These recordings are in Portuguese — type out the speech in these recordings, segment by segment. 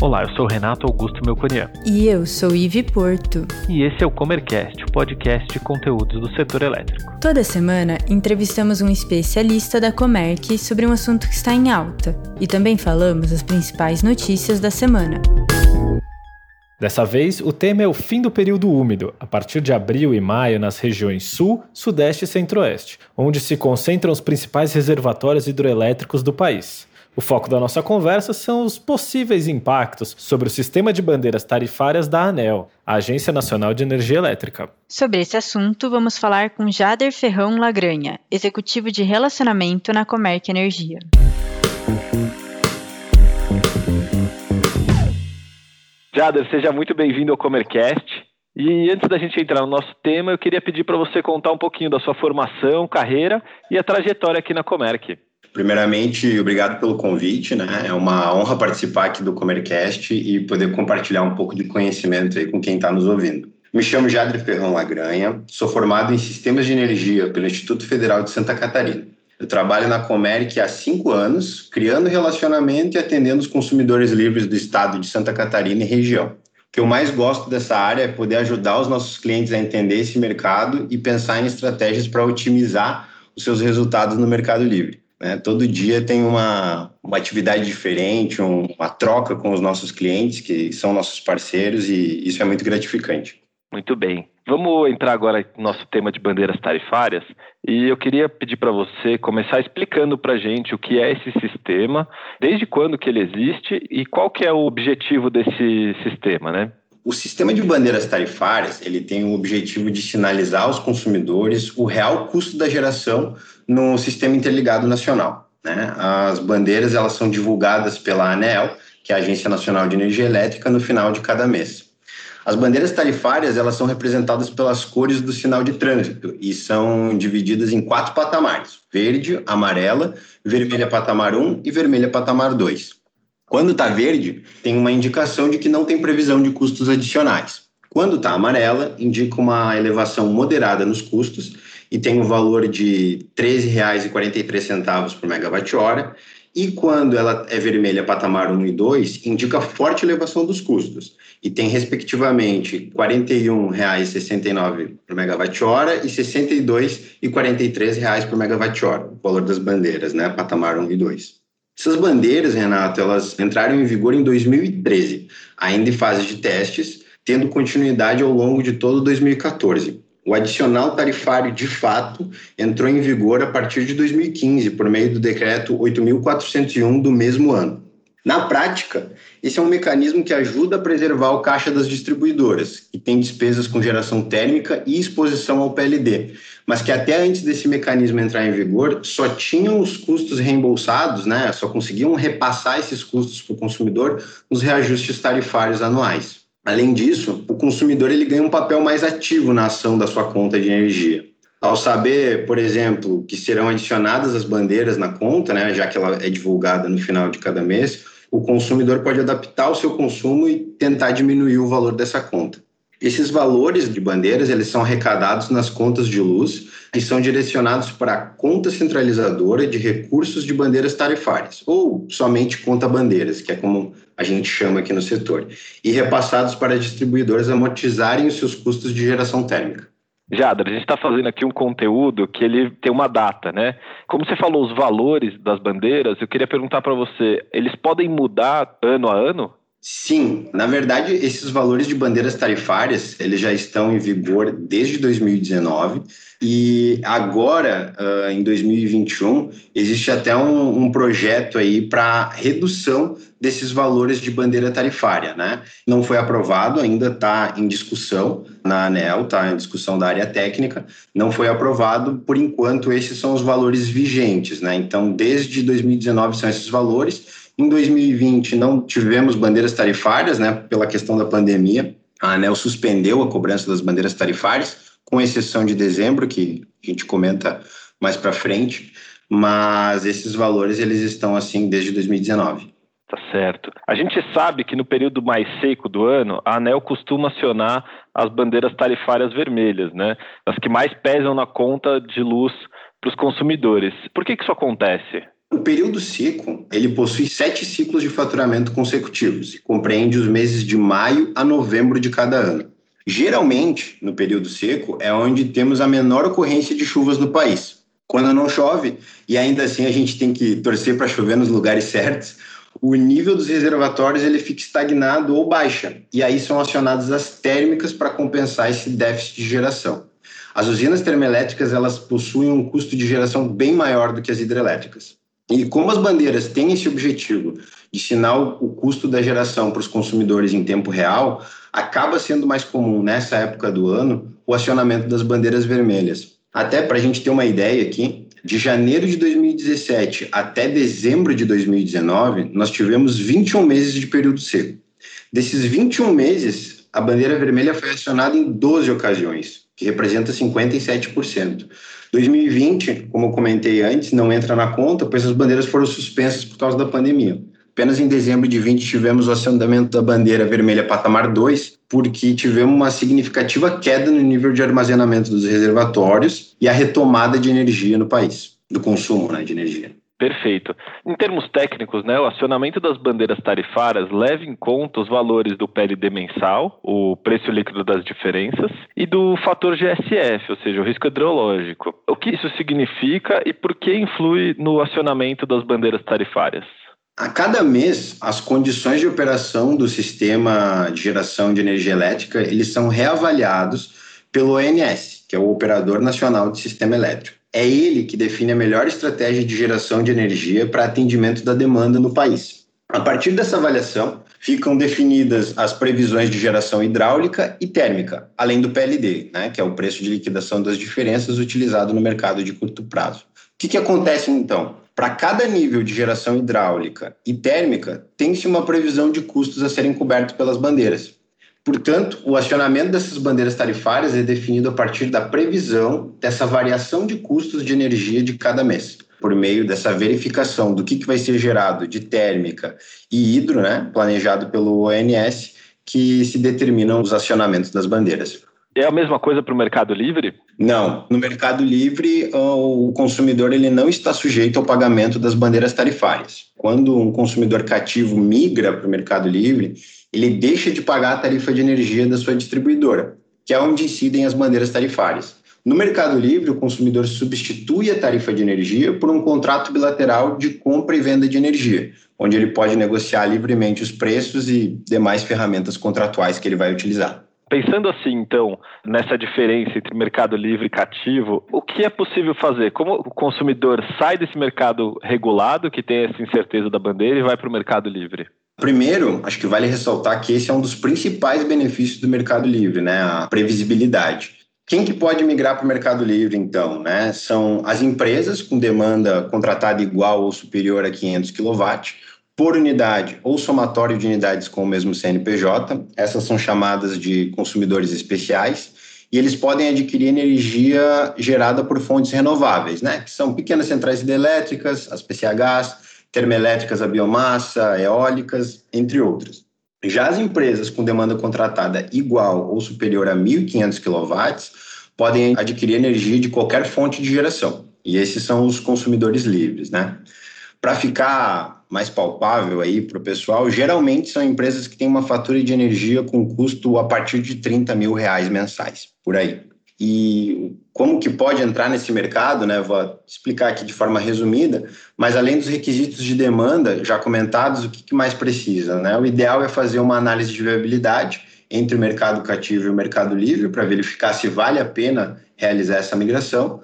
Olá, eu sou Renato Augusto Melconian. E eu sou Ive Porto. E esse é o Comercast, o podcast de conteúdos do setor elétrico. Toda semana entrevistamos um especialista da Comerc sobre um assunto que está em alta e também falamos as principais notícias da semana. Dessa vez, o tema é o fim do período úmido, a partir de abril e maio nas regiões Sul, Sudeste e Centro-Oeste, onde se concentram os principais reservatórios hidroelétricos do país. O foco da nossa conversa são os possíveis impactos sobre o sistema de bandeiras tarifárias da ANEL, a Agência Nacional de Energia Elétrica. Sobre esse assunto, vamos falar com Jader Ferrão Lagranha, executivo de relacionamento na Comerc Energia. Jader, seja muito bem-vindo ao Comercast. E antes da gente entrar no nosso tema, eu queria pedir para você contar um pouquinho da sua formação, carreira e a trajetória aqui na Comerc. Primeiramente, obrigado pelo convite, né? É uma honra participar aqui do Comercast e poder compartilhar um pouco de conhecimento aí com quem está nos ouvindo. Me chamo Jadre Ferrão Lagranha, sou formado em Sistemas de Energia pelo Instituto Federal de Santa Catarina. Eu trabalho na Comerc há cinco anos, criando relacionamento e atendendo os consumidores livres do estado de Santa Catarina e região. O que eu mais gosto dessa área é poder ajudar os nossos clientes a entender esse mercado e pensar em estratégias para otimizar os seus resultados no mercado livre. Né? Todo dia tem uma, uma atividade diferente, um, uma troca com os nossos clientes, que são nossos parceiros, e isso é muito gratificante. Muito bem. Vamos entrar agora no nosso tema de bandeiras tarifárias. E eu queria pedir para você começar explicando para a gente o que é esse sistema, desde quando que ele existe e qual que é o objetivo desse sistema, né? O sistema de bandeiras tarifárias ele tem o objetivo de sinalizar aos consumidores o real custo da geração no sistema interligado nacional. Né? As bandeiras elas são divulgadas pela ANEEL, que é a Agência Nacional de Energia Elétrica, no final de cada mês. As bandeiras tarifárias elas são representadas pelas cores do sinal de trânsito e são divididas em quatro patamares: verde, amarela, vermelha patamar 1 e vermelha patamar 2. Quando está verde, tem uma indicação de que não tem previsão de custos adicionais. Quando está amarela, indica uma elevação moderada nos custos e tem o um valor de R$ 13,43 por megawatt-hora. E quando ela é vermelha, patamar 1 e 2, indica forte elevação dos custos e tem, respectivamente, R$ 41,69 por megawatt-hora e R$ 62,43 por megawatt-hora, o valor das bandeiras, né, patamar 1 e 2. Essas bandeiras, Renato, elas entraram em vigor em 2013, ainda em fase de testes, tendo continuidade ao longo de todo 2014. O adicional tarifário, de fato, entrou em vigor a partir de 2015, por meio do decreto 8.401 do mesmo ano. Na prática, esse é um mecanismo que ajuda a preservar o caixa das distribuidoras, que tem despesas com geração térmica e exposição ao PLD, mas que até antes desse mecanismo entrar em vigor só tinham os custos reembolsados, né? só conseguiam repassar esses custos para o consumidor nos reajustes tarifários anuais. Além disso, o consumidor ele ganha um papel mais ativo na ação da sua conta de energia. Ao saber, por exemplo, que serão adicionadas as bandeiras na conta, né, já que ela é divulgada no final de cada mês, o consumidor pode adaptar o seu consumo e tentar diminuir o valor dessa conta. Esses valores de bandeiras eles são arrecadados nas contas de luz e são direcionados para a conta centralizadora de recursos de bandeiras tarifárias, ou somente conta bandeiras, que é como a gente chama aqui no setor, e repassados para distribuidores amortizarem os seus custos de geração térmica. Jadra, a gente está fazendo aqui um conteúdo que ele tem uma data, né? Como você falou os valores das bandeiras, eu queria perguntar para você, eles podem mudar ano a ano? Sim, na verdade, esses valores de bandeiras tarifárias, eles já estão em vigor desde 2019 e agora, uh, em 2021, existe até um, um projeto aí para redução desses valores de bandeira tarifária, né? Não foi aprovado, ainda está em discussão na ANEL, está em discussão da área técnica, não foi aprovado, por enquanto esses são os valores vigentes, né? Então, desde 2019 são esses valores, em 2020, não tivemos bandeiras tarifárias, né, pela questão da pandemia. A ANEL suspendeu a cobrança das bandeiras tarifárias, com exceção de dezembro, que a gente comenta mais para frente, mas esses valores eles estão assim desde 2019. Tá certo. A gente sabe que no período mais seco do ano, a ANEL costuma acionar as bandeiras tarifárias vermelhas, né? As que mais pesam na conta de luz para os consumidores. Por que, que isso acontece? O período seco, ele possui sete ciclos de faturamento consecutivos e compreende os meses de maio a novembro de cada ano. Geralmente, no período seco, é onde temos a menor ocorrência de chuvas no país. Quando não chove, e ainda assim a gente tem que torcer para chover nos lugares certos, o nível dos reservatórios ele fica estagnado ou baixa, e aí são acionadas as térmicas para compensar esse déficit de geração. As usinas termoelétricas elas possuem um custo de geração bem maior do que as hidrelétricas. E como as bandeiras têm esse objetivo de ensinar o custo da geração para os consumidores em tempo real, acaba sendo mais comum nessa época do ano o acionamento das bandeiras vermelhas. Até para a gente ter uma ideia aqui, de janeiro de 2017 até dezembro de 2019, nós tivemos 21 meses de período seco. Desses 21 meses, a bandeira vermelha foi acionada em 12 ocasiões, que representa 57%. 2020, como eu comentei antes, não entra na conta, pois as bandeiras foram suspensas por causa da pandemia. Apenas em dezembro de 20 tivemos o acionamento da bandeira vermelha patamar 2, porque tivemos uma significativa queda no nível de armazenamento dos reservatórios e a retomada de energia no país, do consumo né, de energia. Perfeito. Em termos técnicos, né, o acionamento das bandeiras tarifárias leva em conta os valores do PLD mensal, o preço líquido das diferenças, e do fator GSF, ou seja, o risco hidrológico. O que isso significa e por que influi no acionamento das bandeiras tarifárias? A cada mês, as condições de operação do sistema de geração de energia elétrica eles são reavaliados pelo ONS, que é o Operador Nacional de Sistema Elétrico. É ele que define a melhor estratégia de geração de energia para atendimento da demanda no país. A partir dessa avaliação, ficam definidas as previsões de geração hidráulica e térmica, além do PLD, né, que é o preço de liquidação das diferenças utilizado no mercado de curto prazo. O que, que acontece então? Para cada nível de geração hidráulica e térmica, tem-se uma previsão de custos a serem cobertos pelas bandeiras. Portanto, o acionamento dessas bandeiras tarifárias é definido a partir da previsão dessa variação de custos de energia de cada mês, por meio dessa verificação do que, que vai ser gerado de térmica e hidro, né, planejado pelo ONS, que se determinam os acionamentos das bandeiras. É a mesma coisa para o Mercado Livre? Não. No Mercado Livre, o consumidor ele não está sujeito ao pagamento das bandeiras tarifárias. Quando um consumidor cativo migra para o Mercado Livre, ele deixa de pagar a tarifa de energia da sua distribuidora, que é onde incidem as bandeiras tarifárias. No Mercado Livre, o consumidor substitui a tarifa de energia por um contrato bilateral de compra e venda de energia, onde ele pode negociar livremente os preços e demais ferramentas contratuais que ele vai utilizar. Pensando assim, então, nessa diferença entre mercado livre e cativo, o que é possível fazer? Como o consumidor sai desse mercado regulado, que tem essa incerteza da bandeira, e vai para o mercado livre? Primeiro, acho que vale ressaltar que esse é um dos principais benefícios do Mercado Livre, né? A previsibilidade. Quem que pode migrar para o Mercado Livre, então? Né? São as empresas com demanda contratada igual ou superior a 500 kW, por unidade ou somatório de unidades com o mesmo CNPJ. Essas são chamadas de consumidores especiais. E eles podem adquirir energia gerada por fontes renováveis, né? que são pequenas centrais hidrelétricas, as PCHs, termoelétricas a biomassa, eólicas, entre outras. Já as empresas com demanda contratada igual ou superior a 1.500 kW podem adquirir energia de qualquer fonte de geração. E esses são os consumidores livres, né? Para ficar mais palpável aí para o pessoal, geralmente são empresas que têm uma fatura de energia com custo a partir de 30 mil reais mensais, por aí. E como que pode entrar nesse mercado, né? Vou explicar aqui de forma resumida, mas além dos requisitos de demanda já comentados, o que, mais precisa, né? O ideal é fazer uma análise de viabilidade entre o mercado cativo e o mercado livre para verificar se vale a pena realizar essa migração,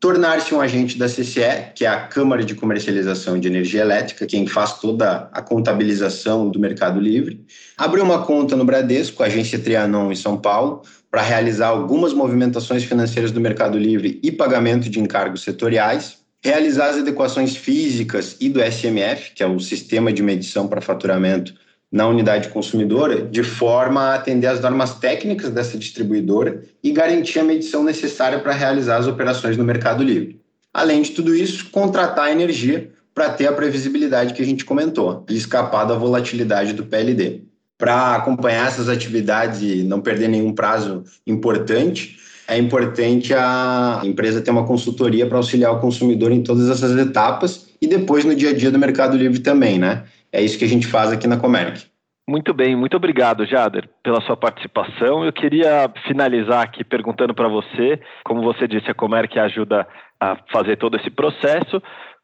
tornar-se um agente da CCE, que é a Câmara de Comercialização de Energia Elétrica, quem faz toda a contabilização do mercado livre, abrir uma conta no Bradesco, agência Trianon em São Paulo, para realizar algumas movimentações financeiras do Mercado Livre e pagamento de encargos setoriais, realizar as adequações físicas e do SMF, que é o sistema de medição para faturamento na unidade consumidora, de forma a atender às normas técnicas dessa distribuidora e garantir a medição necessária para realizar as operações no Mercado Livre. Além de tudo isso, contratar energia para ter a previsibilidade que a gente comentou e escapar da volatilidade do PLD para acompanhar essas atividades e não perder nenhum prazo importante, é importante a empresa ter uma consultoria para auxiliar o consumidor em todas essas etapas e depois no dia a dia do Mercado Livre também, né? É isso que a gente faz aqui na Comerc. Muito bem, muito obrigado, Jader, pela sua participação. Eu queria finalizar aqui perguntando para você, como você disse, a Comerc ajuda a fazer todo esse processo.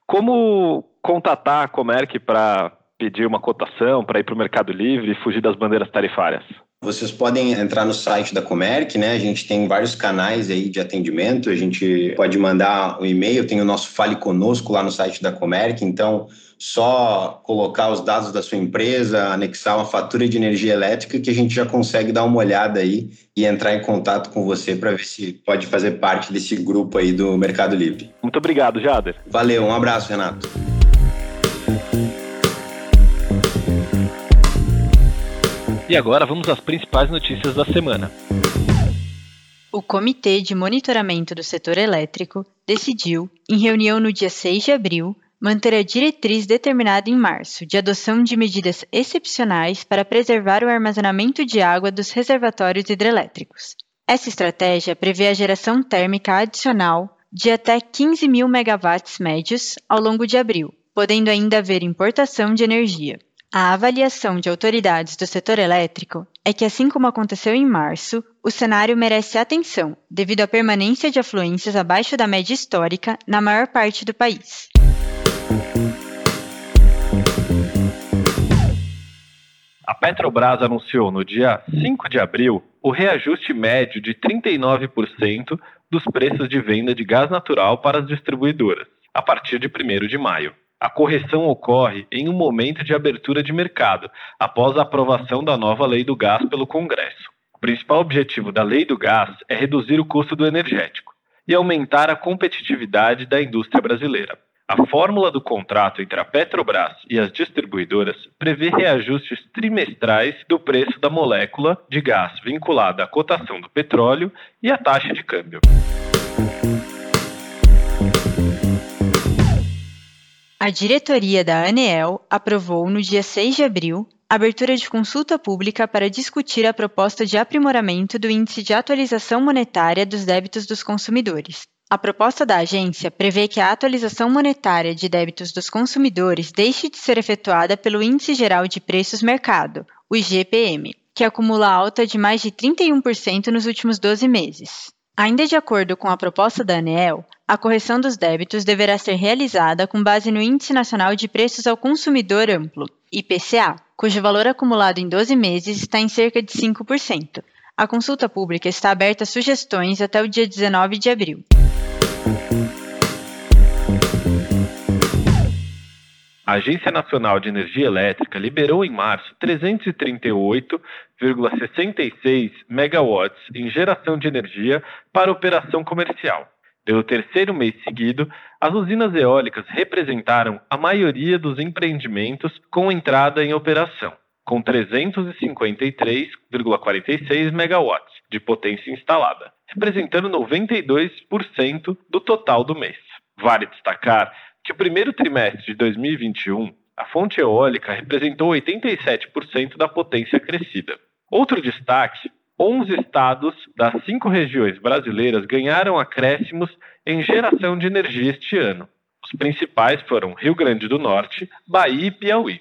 Como contatar a Comerc para pedir uma cotação, para ir para o Mercado Livre e fugir das bandeiras tarifárias? Vocês podem entrar no site da Comerc, né? A gente tem vários canais aí de atendimento. A gente pode mandar um e-mail, tem o nosso Fale Conosco lá no site da Comerc. Então, só colocar os dados da sua empresa, anexar uma fatura de energia elétrica que a gente já consegue dar uma olhada aí e entrar em contato com você para ver se pode fazer parte desse grupo aí do Mercado Livre. Muito obrigado, Jader. Valeu, um abraço, Renato. E agora vamos às principais notícias da semana. O Comitê de Monitoramento do Setor Elétrico decidiu, em reunião no dia 6 de abril, manter a diretriz determinada em março de adoção de medidas excepcionais para preservar o armazenamento de água dos reservatórios hidrelétricos. Essa estratégia prevê a geração térmica adicional de até 15 mil megawatts médios ao longo de abril, podendo ainda haver importação de energia. A avaliação de autoridades do setor elétrico é que, assim como aconteceu em março, o cenário merece atenção devido à permanência de afluências abaixo da média histórica na maior parte do país. A Petrobras anunciou no dia 5 de abril o reajuste médio de 39% dos preços de venda de gás natural para as distribuidoras, a partir de 1 de maio. A correção ocorre em um momento de abertura de mercado, após a aprovação da nova Lei do Gás pelo Congresso. O principal objetivo da Lei do Gás é reduzir o custo do energético e aumentar a competitividade da indústria brasileira. A fórmula do contrato entre a Petrobras e as distribuidoras prevê reajustes trimestrais do preço da molécula de gás vinculada à cotação do petróleo e à taxa de câmbio. A diretoria da ANEEL aprovou, no dia 6 de abril, a abertura de consulta pública para discutir a proposta de aprimoramento do Índice de Atualização Monetária dos Débitos dos Consumidores. A proposta da agência prevê que a atualização monetária de débitos dos consumidores deixe de ser efetuada pelo Índice Geral de Preços Mercado, o IGPM, que acumula alta de mais de 31% nos últimos 12 meses. Ainda de acordo com a proposta da ANEEL, a correção dos débitos deverá ser realizada com base no Índice Nacional de Preços ao Consumidor Amplo, IPCA, cujo valor acumulado em 12 meses está em cerca de 5%. A consulta pública está aberta a sugestões até o dia 19 de abril. A Agência Nacional de Energia Elétrica liberou em março 338,66 megawatts em geração de energia para operação comercial. Pelo terceiro mês seguido, as usinas eólicas representaram a maioria dos empreendimentos com entrada em operação, com 353,46 megawatts de potência instalada, representando 92% do total do mês. Vale destacar que o primeiro trimestre de 2021, a fonte eólica representou 87% da potência crescida. Outro destaque 11 estados das cinco regiões brasileiras ganharam acréscimos em geração de energia este ano. Os principais foram Rio Grande do Norte, Bahia e Piauí.